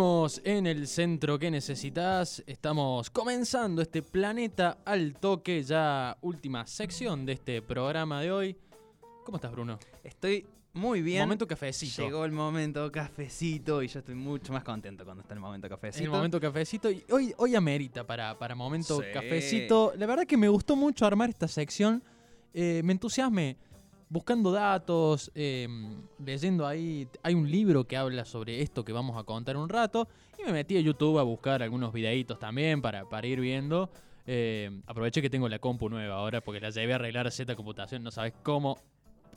Seguimos en el centro que necesitas. Estamos comenzando este planeta al toque, ya última sección de este programa de hoy. ¿Cómo estás, Bruno? Estoy muy bien. Momento cafecito. Llegó el momento cafecito y yo estoy mucho más contento cuando está el momento cafecito. El momento cafecito. Y hoy, hoy amerita para, para momento Sí. cafecito. La verdad que me gustó mucho armar esta sección. Eh, me entusiasmé buscando datos, eh, leyendo ahí. Hay un libro que habla sobre esto que vamos a contar un rato. Y me metí a YouTube a buscar algunos videitos también para, para ir viendo. Eh, aproveché que tengo la compu nueva ahora porque la llevé a arreglar a Z Computación. No sabes cómo.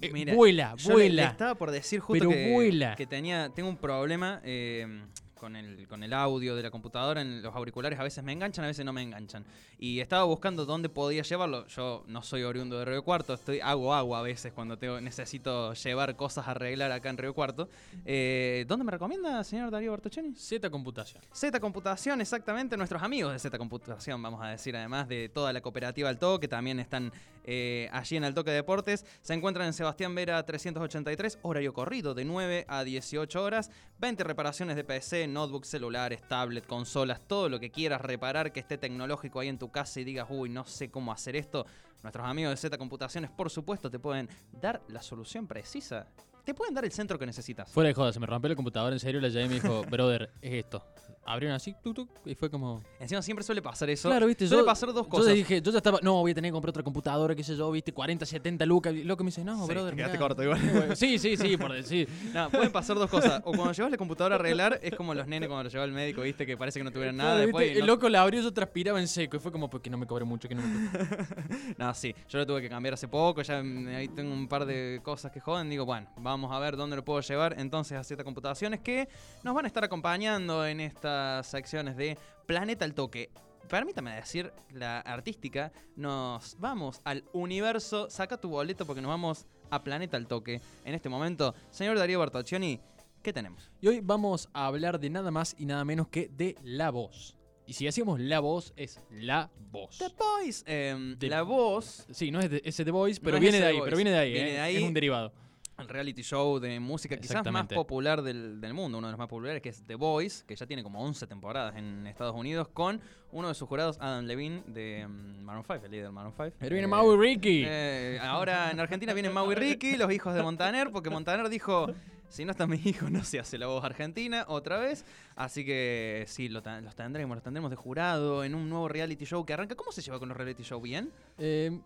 Eh, Mira, vuela, Yo vuela. Le, estaba por decir justo Pero que, vuela. que tenía, tengo un problema eh, con, el, con el audio de la computadora. En los auriculares a veces me enganchan, a veces no me enganchan. Y estaba buscando dónde podía llevarlo. Yo no soy oriundo de Río Cuarto, estoy, hago agua a veces cuando tengo, necesito llevar cosas a arreglar acá en Río Cuarto. Eh, ¿Dónde me recomienda, señor Darío Bertuccini? Z Computación. Z Computación, exactamente, nuestros amigos de Z Computación, vamos a decir, además de toda la cooperativa Alto, que también están eh, allí en Altoque Deportes. Se encuentran en Sebastián Vera 383, horario corrido de 9 a 18 horas. 20 reparaciones de PC, notebooks, celulares, tablet, consolas, todo lo que quieras reparar que esté tecnológico ahí en tu casa y digas, uy, no sé cómo hacer esto. Nuestros amigos de Z Computaciones, por supuesto, te pueden dar la solución precisa. Te pueden dar el centro que necesitas. Fuera de joda, se me rompió la computadora en serio. La llevé y me dijo, brother, es esto. Abrieron así, tuk, tuk, y fue como. Encima siempre suele pasar eso. Claro, viste, Suele yo. pasar dos Yo cosas. le dije, yo ya estaba. No, voy a tener que comprar otra computadora, qué sé yo, viste, 40, 70 lucas. Y Loco me dice, no, Sí, brother. te quedaste mirá. corto igual. Sí, sí, sí, por decir. No, pueden pasar dos cosas. O cuando llevas la computadora a arreglar, es como los nenes cuando lo lleva al médico, viste, que parece que no tuvieran nada. Claro, Después, viste, y El loco la abrió, yo transpiraba en seco. Y fue como, porque no me cobre mucho, que no me. No, sí, yo lo tuve que cambiar hace poco, ya ahí tengo un par de cosas que joden, digo, bueno, vamos a ver dónde lo puedo llevar entonces a Z Computaciones que nos van a estar acompañando en estas secciones de Planeta al Toque. Permítame decir, la artística, nos vamos al universo, saca tu boleto porque nos vamos a Planeta al Toque. En este momento, señor Darío Bertoccioni, ¿qué tenemos? Y hoy vamos a hablar de nada más y nada menos que de la voz. Y si decimos la voz, es la voz. The Voice, em, la voz Sí, no es de, The Voice, pero No viene de ahí, Voice. pero viene de ahí, Viene eh, de ahí. Es un derivado. El reality show de música quizás más popular del, del mundo, uno de los más populares, que es The Voice, que ya tiene como 11 temporadas en Estados Unidos, con uno de sus jurados, Adam Levine, de mm, Maroon 5, el líder de Maroon 5. Pero viene Eh, Mau y Ricky. eh, ahora en Argentina vienen Mau y Ricky, los hijos de Montaner, porque Montaner dijo, si no está mi hijo no se hace la voz argentina otra vez. Así que sí, lo los tendremos, los tendremos de jurado en un nuevo reality show que arranca. ¿Cómo se lleva con los reality show? ¿Bien? Eh,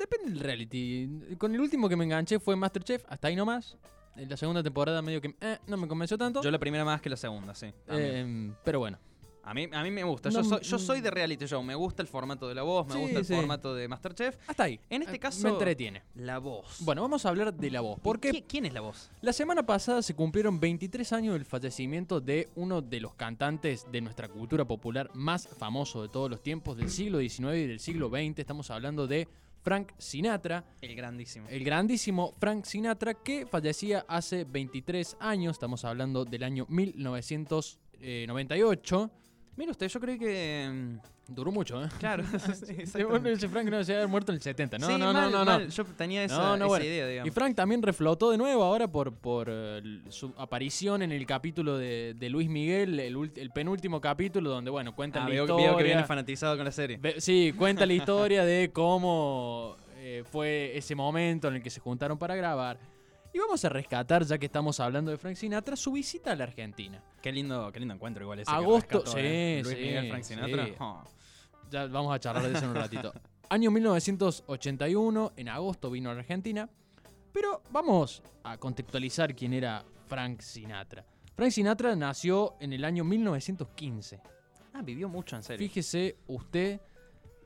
depende del reality. Con el último que me enganché fue Masterchef, hasta ahí nomás. En la segunda temporada medio que eh, no me convenció tanto. Yo la primera más que la segunda, sí. Eh, pero bueno. A mí, a mí me gusta. No, yo, soy, yo mm. soy de reality show. Me gusta el formato de la voz, me Sí, gusta el sí. formato de Masterchef. Hasta ahí. En este Eh, caso- Me entretiene. La voz. Bueno, vamos a hablar de la voz. Porque ¿Qui- ¿Quién es la voz? la semana pasada se cumplieron 23 años del fallecimiento de uno de los cantantes de nuestra cultura popular más famoso de todos los tiempos, del siglo XIX y del siglo XX. Estamos hablando de Frank Sinatra. El grandísimo. El grandísimo Frank Sinatra que fallecía hace 23 años, estamos hablando del año 1998. Mira usted, yo creo que. Duró mucho, ¿eh? Claro, ese Frank no se había muerto en el 70. No, Sí, no, mal, no, no, mal. Yo tenía esa, No, no, esa bueno. idea, Y digamos. Frank también reflotó de nuevo ahora por, por eh, su aparición en el capítulo de, de Luis Miguel, el, el penúltimo capítulo donde, bueno, cuenta Ah, la veo, historia. veo que viene fanatizado con la serie. Ve- Sí, cuenta la historia de cómo eh, fue ese momento en el que se juntaron para grabar. Y vamos a rescatar, ya que estamos hablando de Frank Sinatra, su visita a la Argentina. Qué lindo, qué lindo encuentro igual ese. que Agosto, rescató, sí, ¿eh? Luis sí, Miguel, Frank Sinatra. sí. Oh. Ya vamos a charlar de eso en un ratito. Año 1981, en agosto vino a la Argentina. Pero vamos a contextualizar quién era Frank Sinatra. Frank Sinatra nació en el año 1915. Ah, vivió mucho en serio. Fíjese usted,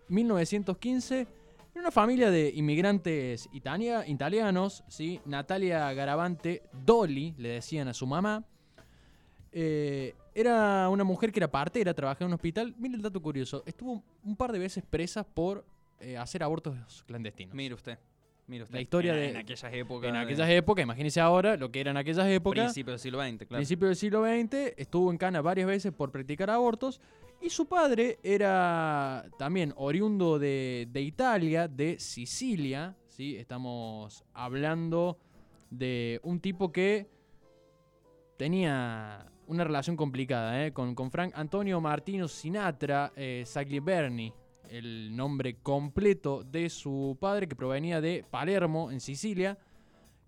1915, Era una familia de inmigrantes italia- italianos, ¿sí? Natalia Garavante, Dolly, le decían a su mamá. Eh, era una mujer que era partera, trabajaba en un hospital. Mire el dato curioso, estuvo un par de veces presa por eh, hacer abortos clandestinos. Mire usted. Mire usted. La historia en, de- En aquellas épocas. En de aquellas épocas, imagínense ahora lo que era en aquellas épocas. Principio del siglo XX, claro. Principio del siglo XX, estuvo en Cana varias veces por practicar abortos. Y su padre era también oriundo de, de Italia, de Sicilia. ¿sí? Estamos hablando de un tipo que tenía una relación complicada ¿eh? con, con Frank Antonio Martino Sinatra eh, Sagliberni, el nombre completo de su padre que provenía de Palermo, en Sicilia,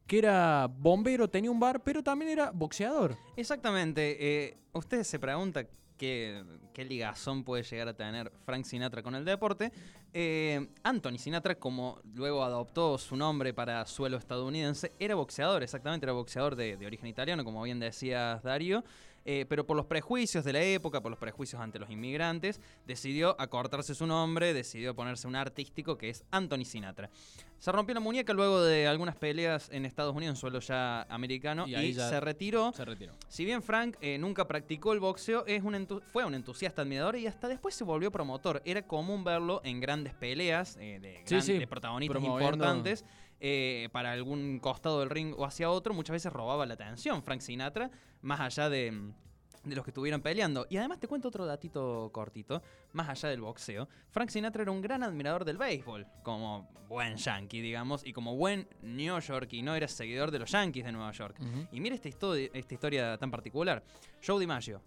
que era bombero, tenía un bar, pero también era boxeador. Exactamente. eh, usted se pregunta qué, qué ligazón puede llegar a tener Frank Sinatra con el deporte. Eh, Anthony Sinatra, como luego adoptó su nombre para suelo estadounidense, era boxeador, exactamente, era boxeador de, de origen italiano, como bien decías Darío. Eh, pero por los prejuicios de la época, por los prejuicios ante los inmigrantes, decidió acortarse su nombre, decidió ponerse un artístico que es Anthony Sinatra. Se rompió la muñeca luego de algunas peleas en Estados Unidos, en suelo ya americano, Y y, ahí ya- se retiró. Se retiró. Si bien Frank eh, nunca practicó el boxeo, es un fue un entusiasta admirador y hasta después se volvió promotor. Era común verlo en grandes peleas eh, de, gran- sí, de protagonistas promoviendo- importantes eh, para algún costado del ring o hacia otro. Muchas veces robaba la atención Frank Sinatra, más allá de, mm, de los que estuvieran peleando. Y además te cuento otro datito cortito, más allá del boxeo. Frank Sinatra era un gran admirador del béisbol, como buen yankee, digamos, y como buen New York, y no era seguidor de los Yankees de Nueva York. Y mira esta, esta historia tan particular. Joe DiMaggio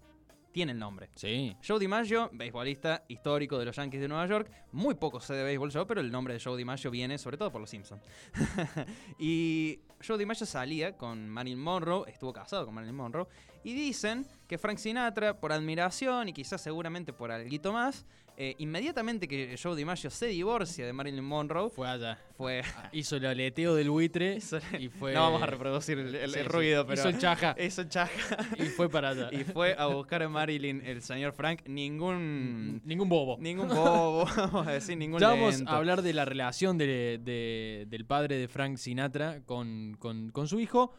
tiene el nombre. Sí. Joe DiMaggio, beisbolista histórico de los Yankees de Nueva York. Muy poco sé de béisbol yo, pero el nombre de Joe DiMaggio viene sobre todo por los Simpsons. y Joe DiMaggio salía con Marilyn Monroe, estuvo casado con Marilyn Monroe. Y dicen que Frank Sinatra, por admiración y quizás seguramente por algo más, eh, inmediatamente que Joe DiMaggio se divorcia de Marilyn Monroe, Fue allá. fue... Hizo el aleteo del buitre y fue... No vamos a reproducir el, el- Sí, el sí. ruido, pero... Hizo el chaja Hizo chaja. y fue para allá. y fue a buscar a Marilyn el señor Frank. Ningún. Ningún bobo. Ningún bobo, vamos a decir, ningún Ya vamos lento. a hablar de la relación de- de- del padre de Frank Sinatra con, con- con su hijo,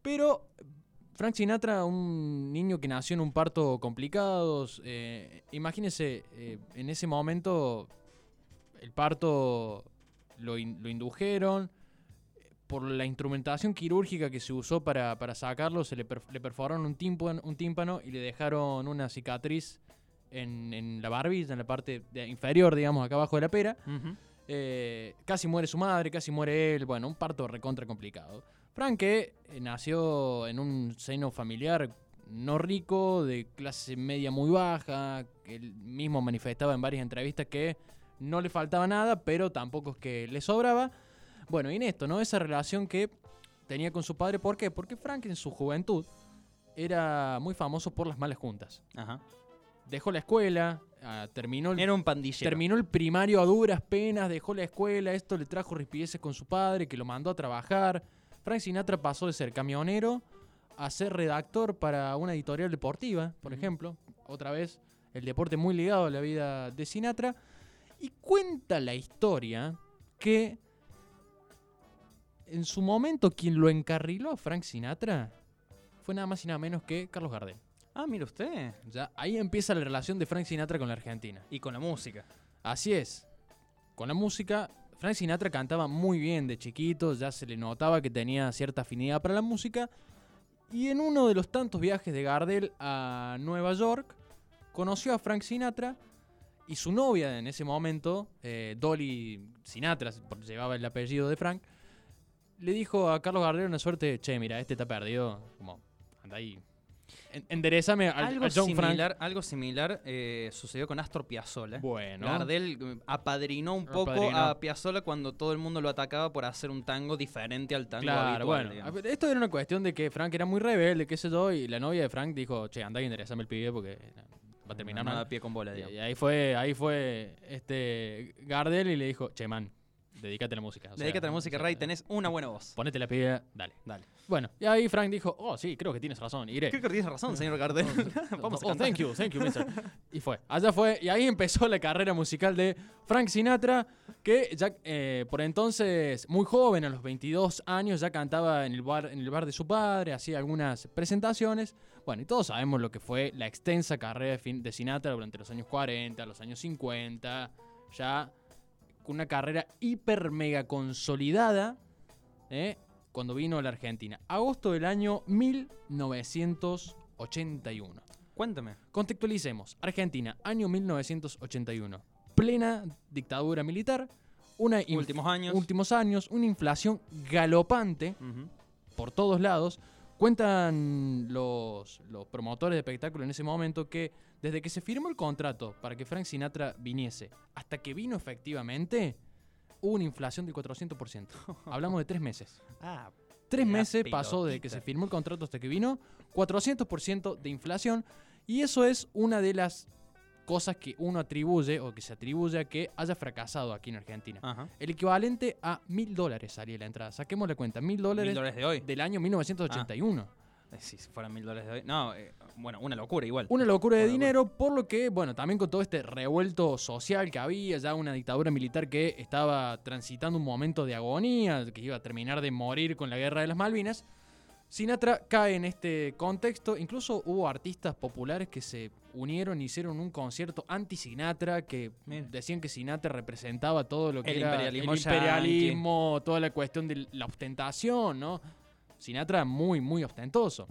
pero Frank Sinatra, un niño que nació en un parto complicado, eh, imagínense, eh, en ese momento el parto lo, in- lo indujeron, por la instrumentación quirúrgica que se usó para, para sacarlo, se le, perf- le perforaron un tímpano, un tímpano y le dejaron una cicatriz en, en la barbilla, en la parte de- inferior, digamos, acá abajo de la pera. Eh, casi muere su madre, casi muere él. Bueno, un parto recontra complicado. Frank que, eh, nació en un seno familiar no rico, de clase media muy baja. que Él mismo manifestaba en varias entrevistas que no le faltaba nada, pero tampoco es que le sobraba. Bueno, y en esto, ¿no? Esa relación que tenía con su padre. ¿Por qué? Porque Frank en su juventud era muy famoso por las malas juntas. Ajá. Dejó la escuela, ah, terminó el Era un pandillero. Terminó el primario a duras penas, dejó la escuela, esto le trajo rispideces con su padre, que lo mandó a trabajar. Frank Sinatra pasó de ser camionero a ser redactor para una editorial deportiva, por ejemplo. Otra vez, el deporte muy ligado a la vida de Sinatra. Y cuenta la historia que en su momento quien lo encarriló a Frank Sinatra fue nada más y nada menos que Carlos Gardel. Ah, mire usted. Ya, ahí empieza la relación de Frank Sinatra con la Argentina. Y con la música. Así es. Con la música, Frank Sinatra cantaba muy bien de chiquito, ya se le notaba que tenía cierta afinidad para la música. Y en uno de los tantos viajes de Gardel a Nueva York, conoció a Frank Sinatra y su novia en ese momento, eh, Dolly Sinatra, llevaba el apellido de Frank, le dijo a Carlos Gardel una suerte, che, mira, este está perdido, como, anda ahí, enderezame al, algo, al John similar, algo similar eh, sucedió con Astor Piazzolla. Frank. Bueno. Gardel eh, apadrinó un poco Apadrinó. a Piazzolla cuando todo el mundo lo atacaba por hacer un tango diferente al tango Claro, habitual, bueno. digamos. a Esto era una cuestión de que Frank era muy rebelde, qué sé yo, y la novia de Frank dijo, che, anda y enderezame el pibe porque va a terminar No, no mal. da pie con bola, Y, digamos. y ahí fue, ahí fue este Gardel y le dijo, che, man, dedícate a la música. o sea, Dedícate a la música, Ray, tenés una buena voz. Ponete la piba, dale. Dale. Bueno, y ahí Frank dijo, oh, sí, creo que tienes razón, iré. Creo que tienes razón, señor Gardel. Vamos a oh, thank you, thank you, mister. y fue, allá fue, y ahí empezó la carrera musical de Frank Sinatra, que ya eh, por entonces, muy joven, a los 22 años, ya cantaba en el bar, en el bar de su padre, hacía algunas presentaciones. Bueno, y todos sabemos lo que fue la extensa carrera de, fin- de Sinatra durante los años 40, los años 50, ya con una carrera hiper mega consolidada, ¿eh? cuando vino a la Argentina. Agosto del año 1981. Cuéntame. Contextualicemos. Argentina, año 1981. Plena dictadura militar. Una Últimos años. Últimos años. Una inflación galopante por todos lados. Cuentan los, los promotores de espectáculo en ese momento que desde que se firmó el contrato para que Frank Sinatra viniese hasta que vino efectivamente, hubo una inflación del 400%. Hablamos de tres meses. Ah, Tres meses pasó desde que se firmó el contrato hasta que vino, 400% de inflación. Y eso es una de las cosas que uno atribuye o que se atribuye a que haya fracasado aquí en Argentina. ajá. El equivalente a mil dólares salía la entrada. Saquemos la cuenta, mil dólares de hoy. del año 1981. Eh, Si fueran mil dólares de hoy. No, eh, bueno, una locura igual. Una locura de Una locura. dinero, por lo que, bueno, también con todo este revuelto social que había, ya una dictadura militar que estaba transitando un momento de agonía, que iba a terminar de morir con la guerra de las Malvinas, Sinatra cae en este contexto. Incluso hubo artistas populares que se unieron y hicieron un concierto anti-Sinatra, que Mira. decían que Sinatra representaba todo lo que El era imperialismo el imperialismo, toda la cuestión de la ostentación, ¿no? Sinatra muy, muy ostentoso.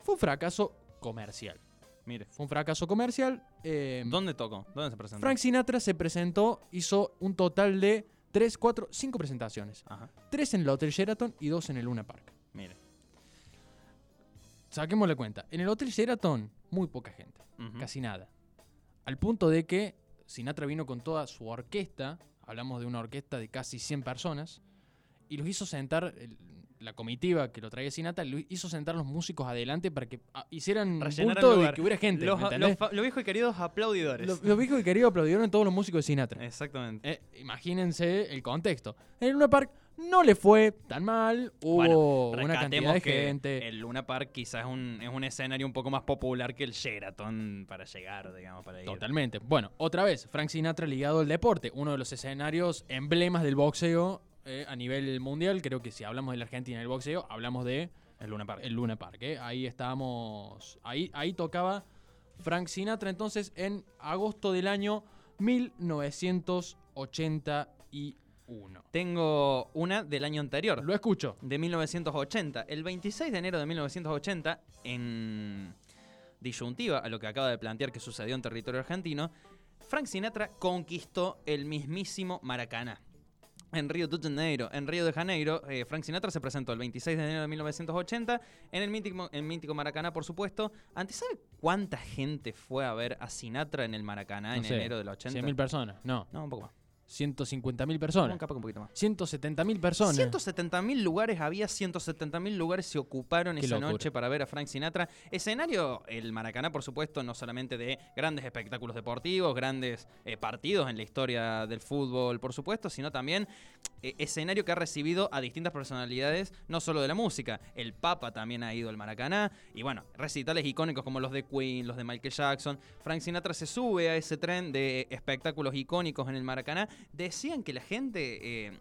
Fue un fracaso comercial. Mire. Fue un fracaso comercial. eh, ¿Dónde tocó? ¿Dónde se presentó? Frank Sinatra se presentó, hizo un total de 3, 4, 5 presentaciones. Ajá. 3 en el Hotel Sheraton y 2 en el Luna Park. Mire. Saquemos la cuenta. En el Hotel Sheraton, muy poca gente. Casi nada. Al punto de que Sinatra vino con toda su orquesta. Hablamos de una orquesta de casi 100 personas. Y los hizo sentar, la comitiva que lo traía Sinatra, lo hizo sentar los músicos adelante para que ah, hicieran Rellenar bulto de que hubiera gente. Los, ¿me los, viejos y queridos aplaudidores. Los, los viejos y queridos aplaudieron todos los músicos de Sinatra. Exactamente. Eh, imagínense el contexto. En el Luna Park no le fue tan mal. Hubo Bueno, una cantidad de que gente. El Luna Park quizás es un, es un escenario un poco más popular que el Sheraton para llegar, digamos, para ir. Totalmente. Bueno, otra vez, Frank Sinatra ligado al deporte. Uno de los escenarios emblemas del boxeo eh, a nivel mundial. Creo que si hablamos de la Argentina del boxeo, hablamos de El Luna Park. el Luna Park. eh. Ahí estábamos. Ahí, ahí tocaba Frank Sinatra entonces en agosto del año 1981. Tengo una del año anterior. Lo escucho. de 1980. El 26 de enero de 1980, en disyuntiva a lo que acaba de plantear que sucedió en territorio argentino, Frank Sinatra conquistó el mismísimo Maracaná. En Río de Janeiro, en Río de Janeiro, eh, Frank Sinatra se presentó el 26 de enero de 1980 en el mítico, en mítico Maracaná, por supuesto. Antes, ¿sabe cuánta gente fue a ver a Sinatra en el Maracaná No en sé, enero del 80? 100.000 personas. No, No, un poco más. 150.000 Un, personas. capaz que un poquito más. 170.000 personas. 170.000 lugares, había 170.000 lugares se ocuparon Qué esa locura. noche para ver a Frank Sinatra. Escenario, el Maracaná, por supuesto, no solamente de grandes espectáculos deportivos, grandes eh, partidos en la historia del fútbol, por supuesto, sino también eh, escenario que ha recibido a distintas personalidades, no solo de la música. El Papa también ha ido al Maracaná, y bueno, recitales icónicos como los de Queen, los de Michael Jackson. Frank Sinatra se sube a ese tren de espectáculos icónicos en el Maracaná. Decían que la gente eh,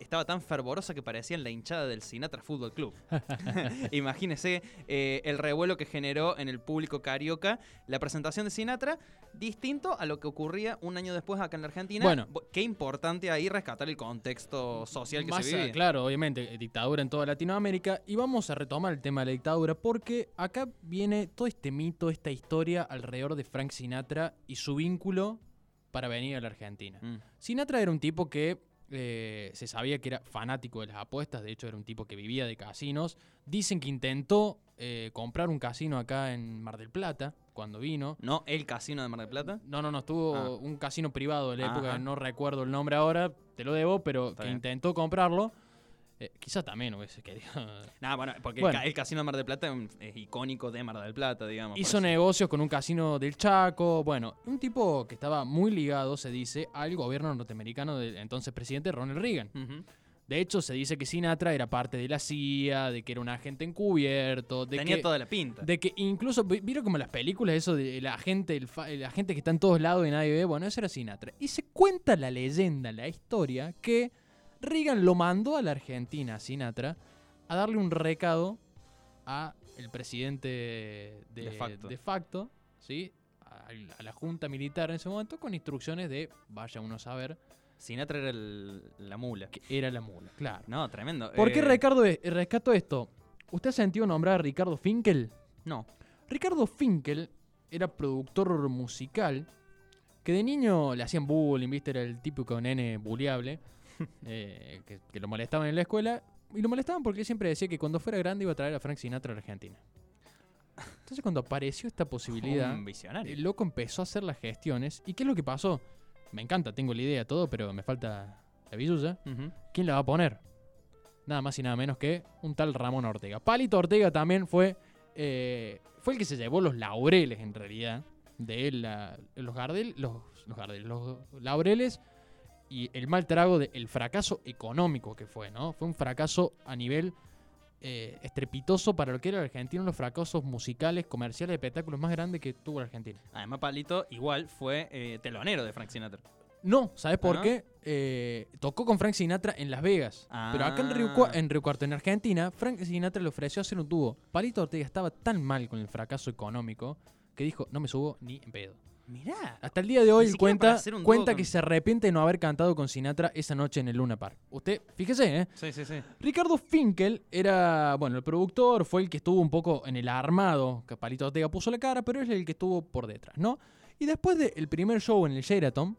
estaba tan fervorosa que parecían la hinchada del Sinatra Fútbol Club. Imagínese eh, el revuelo que generó en el público carioca la presentación de Sinatra, distinto a lo que ocurría un año después acá en la Argentina. Bueno. Bu- qué importante ahí rescatar el contexto social que Más, se vivía. claro, obviamente, dictadura en toda Latinoamérica. Y vamos a retomar el tema de la dictadura porque acá viene todo este mito, esta historia alrededor de Frank Sinatra y su vínculo para venir a la Argentina. Mm. Sinatra era un tipo que eh, se sabía que era fanático de las apuestas, de hecho era un tipo que vivía de casinos. Dicen que intentó eh, comprar un casino acá en Mar del Plata cuando vino. ¿No el casino de Mar del Plata? No, no, no, estuvo Ah. un casino privado de la época, no recuerdo el nombre ahora, te lo debo, pero Está que bien. intentó comprarlo. Eh, quizá también hubiese querido. Nah, bueno, porque Bueno. el, ca- el Casino de Mar del Plata es, icónico de Mar del Plata, digamos. Hizo negocios con un casino del Chaco. Bueno, un tipo que estaba muy ligado, se dice, al gobierno norteamericano del entonces presidente Ronald Reagan. Ujú. De hecho, se dice que Sinatra era parte de la CIA, de que era un agente encubierto, de Tenía que, toda la pinta. de que incluso, vi- ¿vieron como las películas eso de la gente, el, fa- la gente que está en todos lados y nadie ve? Bueno, eso era Sinatra. Y se cuenta la leyenda, la historia, que Reagan lo mandó a la Argentina, a Sinatra, a darle un recado a el presidente de, De facto. de facto, ¿sí? A, a la junta militar en ese momento con instrucciones de, vaya uno a saber, Sinatra era el- la mula. que era la mula, claro. No, tremendo. ¿Por qué Eh, Ricardo, eh, rescato esto? ¿Usted ha sentido nombrar a Ricardo Finkel? No. Ricardo Finkel era productor musical que de niño le hacían bullying, ¿viste? Era el típico nene bulliable eh, que, que lo molestaban en la escuela. Y lo molestaban porque él siempre decía que cuando fuera grande iba a traer a Frank Sinatra a la Argentina. Entonces cuando apareció esta posibilidad, el loco empezó a hacer las gestiones. ¿Y qué es lo que pasó? Me encanta, tengo la idea, todo, pero me falta la billulla. ¿Quién la va a poner? Nada más y nada menos que un tal Ramón Ortega. Palito Ortega también fue, eh, fue el que se llevó los laureles, en realidad, de la- los, Gardel, los, los Gardel, los laureles y el mal trago del fracaso económico que fue, ¿no? Fue un fracaso a nivel eh, estrepitoso para lo que era la Argentina, uno de los fracasos musicales, comerciales, espectáculos más grandes que tuvo la Argentina. Además, Palito igual fue eh, telonero de Frank Sinatra. No, ¿sabes por ¿Ah, no? qué? Eh, tocó con Frank Sinatra en Las Vegas. Pero acá en Río, Ah. En Río Cuarto, en Argentina, Frank Sinatra le ofreció hacer un dúo. Palito Ortega estaba tan mal con el fracaso económico que dijo, no me subo ni en pedo. Mirá. Hasta el día de hoy cuenta, cuenta con- que se arrepiente de no haber cantado con Sinatra esa noche en el Luna Park. Usted, fíjese, ¿eh? Sí, sí, sí. Ricardo Finkel era, bueno, el productor, fue el que estuvo un poco en el armado, que Palito Ortega puso la cara, pero es el que estuvo por detrás, ¿no? Y después del primer show en el Sheraton,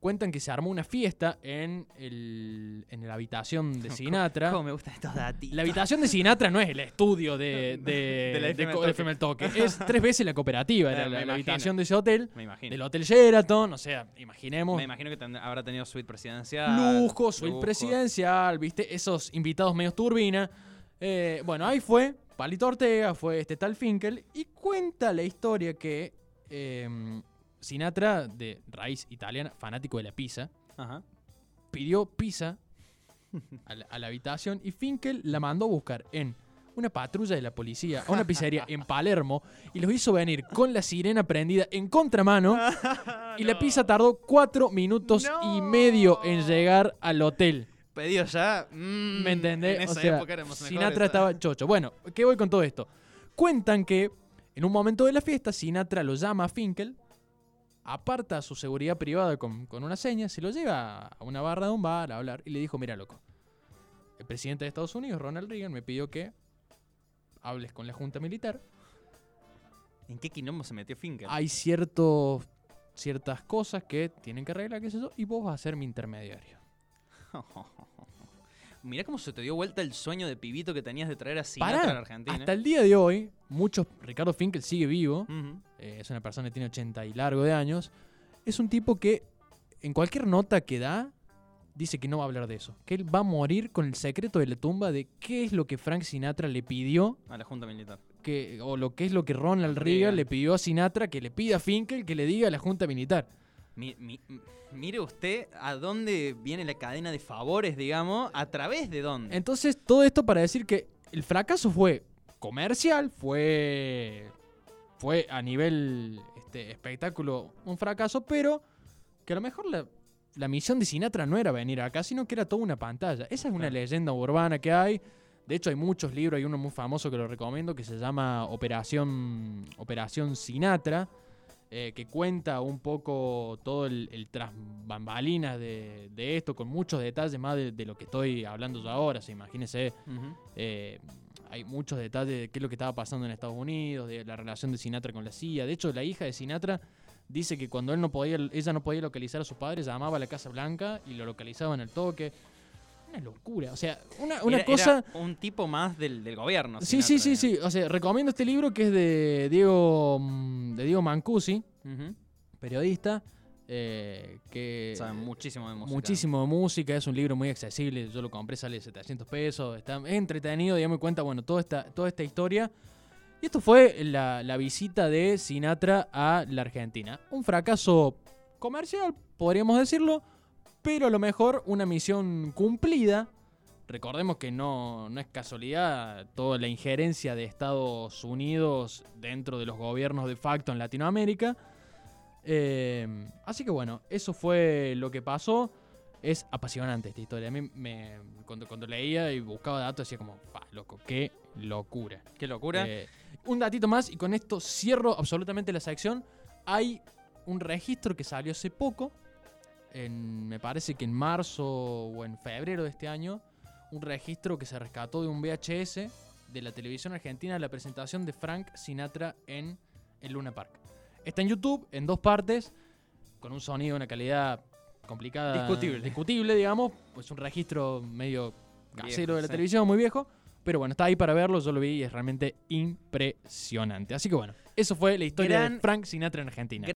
cuentan que se armó una fiesta en, el, en la habitación de Sinatra. ¿Cómo me gustan estos datitos? La habitación de Sinatra no es el estudio de, de, De la FM de El Toque. Es tres veces la cooperativa, era Eh, la, habitación de ese hotel, Me imagino. del Hotel Sheraton, o sea, imaginemos Me imagino que habrá tenido suite presidencial. lujo, suite lujo. presidencial, ¿viste? Esos invitados medios turbina. Eh, bueno, ahí fue Palito Ortega, fue este tal Finkel, y cuenta la historia que eh, Sinatra, de raíz italiana, fanático de la pizza, Ajá. pidió pizza a la, a la habitación y Finkel la mandó a buscar en una patrulla de la policía a una pizzería en Palermo y los hizo venir con la sirena prendida en contramano y la pizza tardó cuatro minutos y medio en llegar al hotel. Pedido ya. mm, ¿Me entendés? En O esa sea, época éramos mejores. Sinatra estaba chocho. Bueno, ¿qué voy con todo esto? Cuentan que en un momento de la fiesta Sinatra lo llama a Finkel, aparta su seguridad privada con, con una seña, se lo lleva a una barra de un bar a hablar y le dijo, mira loco, el presidente de Estados Unidos, Ronald Reagan, me pidió que hables con la junta militar. ¿En qué quilombo se metió Finkel? Hay ciertos, ciertas cosas que tienen que arreglar, qué sé yo, y vos vas a ser mi intermediario. Mirá cómo se te dio vuelta el sueño de pibito que tenías de traer a Sinatra Pará, a la Argentina. hasta el día de hoy, muchos, Ricardo Finkel sigue vivo. Eh, es una persona que tiene 80 y largo de años, es un tipo que en cualquier nota que da, dice que no va a hablar de eso, que él va a morir con el secreto de la tumba de qué es lo que Frank Sinatra le pidió, A la Junta Militar. que, o lo que es lo que Ronald Reagan. Le pidió a Sinatra que le pida a Finkel que le diga a la Junta Militar. Mi- mi- m- mire usted a dónde viene la cadena de favores, digamos, a través de dónde. Entonces, todo esto para decir que el fracaso fue comercial, fue, fue a nivel este, espectáculo un fracaso, pero que a lo mejor la, la misión de Sinatra no era venir acá, sino que era toda una pantalla. Esa es una Claro. leyenda urbana que hay. De hecho, hay muchos libros, hay uno muy famoso que lo recomiendo que se llama Operación, Operación Sinatra, eh, que cuenta un poco todo el, el tras bambalinas de, de esto, con muchos detalles más de, de lo que estoy hablando yo ahora. Se imagínense, eh, hay muchos detalles de qué es lo que estaba pasando en Estados Unidos, de la relación de Sinatra con la CIA. De hecho, la hija de Sinatra dice que cuando él no podía, ella no podía localizar a sus padres, llamaba a la Casa Blanca y lo localizaban al toque. Una locura. O sea, una, una Era- cosa. era un tipo más del, del gobierno. Sí, sí, sí, sí. O sea, recomiendo este libro que es de Diego, mm, de Diego Mancusi, periodista. Eh, que Saben muchísimo de música. muchísimo de música, es un libro muy accesible, yo lo compré, sale 700 pesos, está es entretenido, digamos, y cuenta, bueno, toda esta, toda esta historia. Y esto fue la, la visita de Sinatra a la Argentina. Un fracaso comercial, podríamos decirlo, pero a lo mejor una misión cumplida. Recordemos que no, no es casualidad toda la injerencia de Estados Unidos dentro de los gobiernos de facto en Latinoamérica. Eh, así que bueno, eso fue lo que pasó. Es apasionante esta historia. A mí me, cuando, cuando leía y buscaba datos decía como, pa, loco, qué locura. Qué locura. Eh, un datito más y con esto cierro absolutamente la sección. Hay un registro que salió hace poco, en, me parece que en marzo o en febrero de este año, un registro que se rescató de un VHS de la televisión argentina la presentación de Frank Sinatra en el Luna Park. Está en YouTube en dos partes, con un sonido, una calidad complicada. Discutible. Discutible, digamos. Pues un registro medio casero Viejo, de la sí. televisión, muy viejo. Pero bueno, está ahí para verlo, yo lo vi y es realmente impresionante. Así que bueno, eso fue la historia de Frank Sinatra en Argentina.